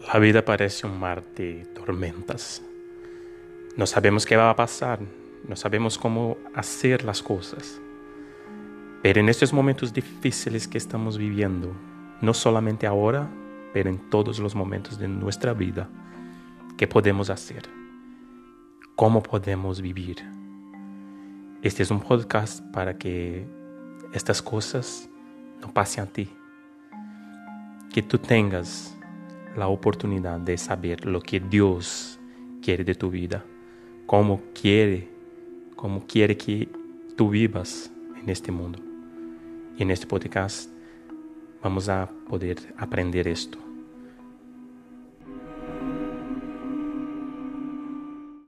La vida parece un mar de tormentas. No sabemos qué va a pasar, no sabemos cómo hacer las cosas. Pero en estos momentos difíciles que estamos viviendo, no solamente ahora, pero en todos los momentos de nuestra vida, ¿qué podemos hacer? ¿Cómo podemos vivir? Este es un podcast para que estas cosas no pasen a ti. Que tú tengas la oportunidad de saber lo que Dios quiere de tu vida, cómo quiere, cómo quiere que tú vivas en este mundo. Y en este podcast vamos a poder aprender esto.